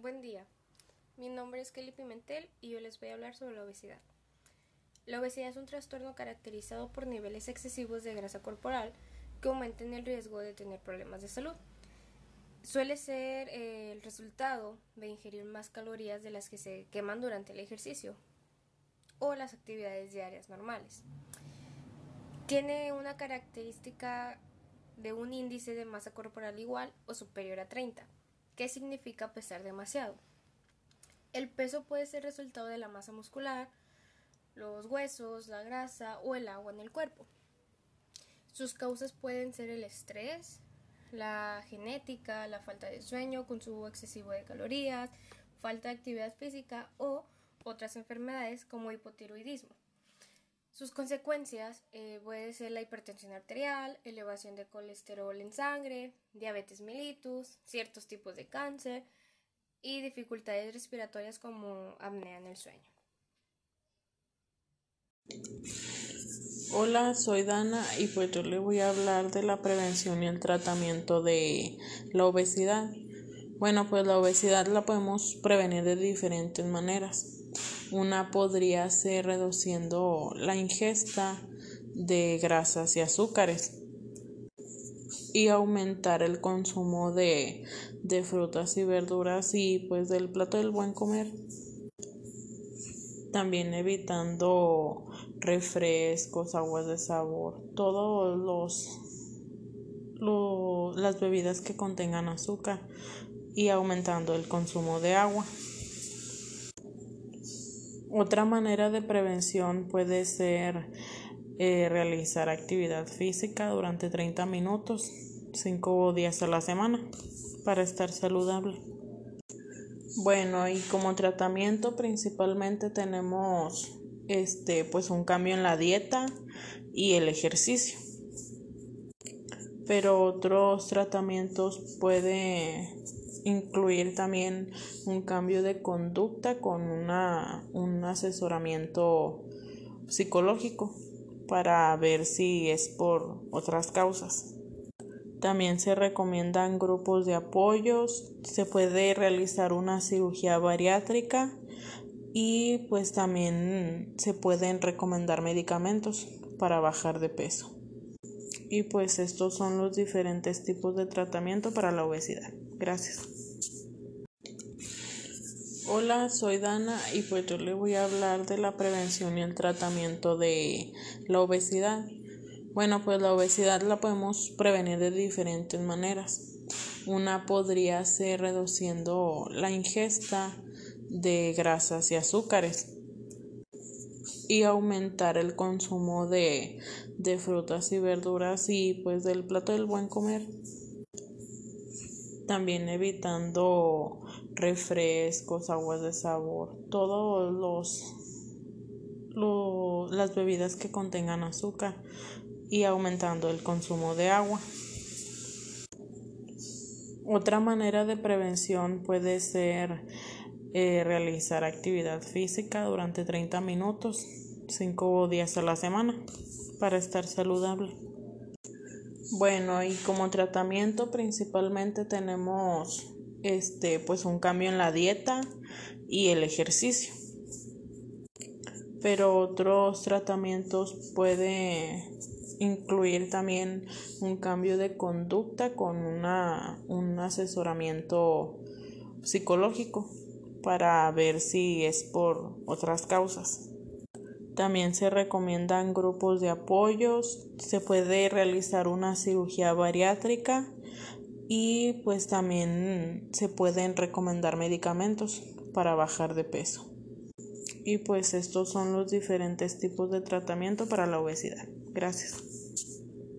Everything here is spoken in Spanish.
Buen día, mi nombre es Kelly Pimentel y yo les voy a hablar sobre la obesidad. La obesidad es un trastorno caracterizado por niveles excesivos de grasa corporal que aumentan el riesgo de tener problemas de salud. Suele ser eh, el resultado de ingerir más calorías de las que se queman durante el ejercicio o las actividades diarias normales. Tiene una característica de un índice de masa corporal igual o superior a 30 ¿Qué significa pesar demasiado? El peso puede ser resultado de la masa muscular, los huesos, la grasa o el agua en el cuerpo. Sus causas pueden ser el estrés, la genética, la falta de sueño, consumo excesivo de calorías, falta de actividad física o otras enfermedades como hipotiroidismo. Sus consecuencias eh, pueden ser la hipertensión arterial, elevación de colesterol en sangre, diabetes mellitus, ciertos tipos de cáncer y dificultades respiratorias como apnea en el sueño. Hola, soy Dana y pues yo le voy a hablar de la prevención y el tratamiento de la obesidad. Bueno, pues la obesidad la podemos prevenir de diferentes maneras. Una podría ser reduciendo la ingesta de grasas y azúcares y aumentar el consumo de, de frutas y verduras y pues del plato del buen comer. También evitando refrescos, aguas de sabor, todos los, las bebidas que contengan azúcar y aumentando el consumo de agua. Otra manera de prevención puede ser eh, realizar actividad física durante 30 minutos, 5 días a la semana, para estar saludable. Bueno, y como tratamiento principalmente tenemos este pues un cambio en la dieta y el ejercicio. Pero otros tratamientos puede incluir también un cambio de conducta con una, un asesoramiento psicológico para ver si es por otras causas. También se recomiendan grupos de apoyos, se puede realizar una cirugía bariátrica y pues también se pueden recomendar medicamentos para bajar de peso. Y pues estos son los diferentes tipos de tratamiento para la obesidad. Gracias. Hola, soy Dana y pues yo le voy a hablar de la prevención y el tratamiento de la obesidad. Bueno, pues la obesidad la podemos prevenir de diferentes maneras. Una podría ser reduciendo la ingesta de grasas y azúcares y aumentar el consumo de, de frutas y verduras y pues del plato del buen comer. También evitando refrescos, aguas de sabor, todos los, las bebidas que contengan azúcar y aumentando el consumo de agua. Otra manera de prevención puede ser eh, realizar actividad física durante 30 minutos, 5 días a la semana, para estar saludable. Bueno, y como tratamiento principalmente tenemos este pues un cambio en la dieta y el ejercicio. Pero otros tratamientos puede incluir también un cambio de conducta con una, un asesoramiento psicológico para ver si es por otras causas. También se recomiendan grupos de apoyos, se puede realizar una cirugía bariátrica y pues también se pueden recomendar medicamentos para bajar de peso. Y pues estos son los diferentes tipos de tratamiento para la obesidad. Gracias.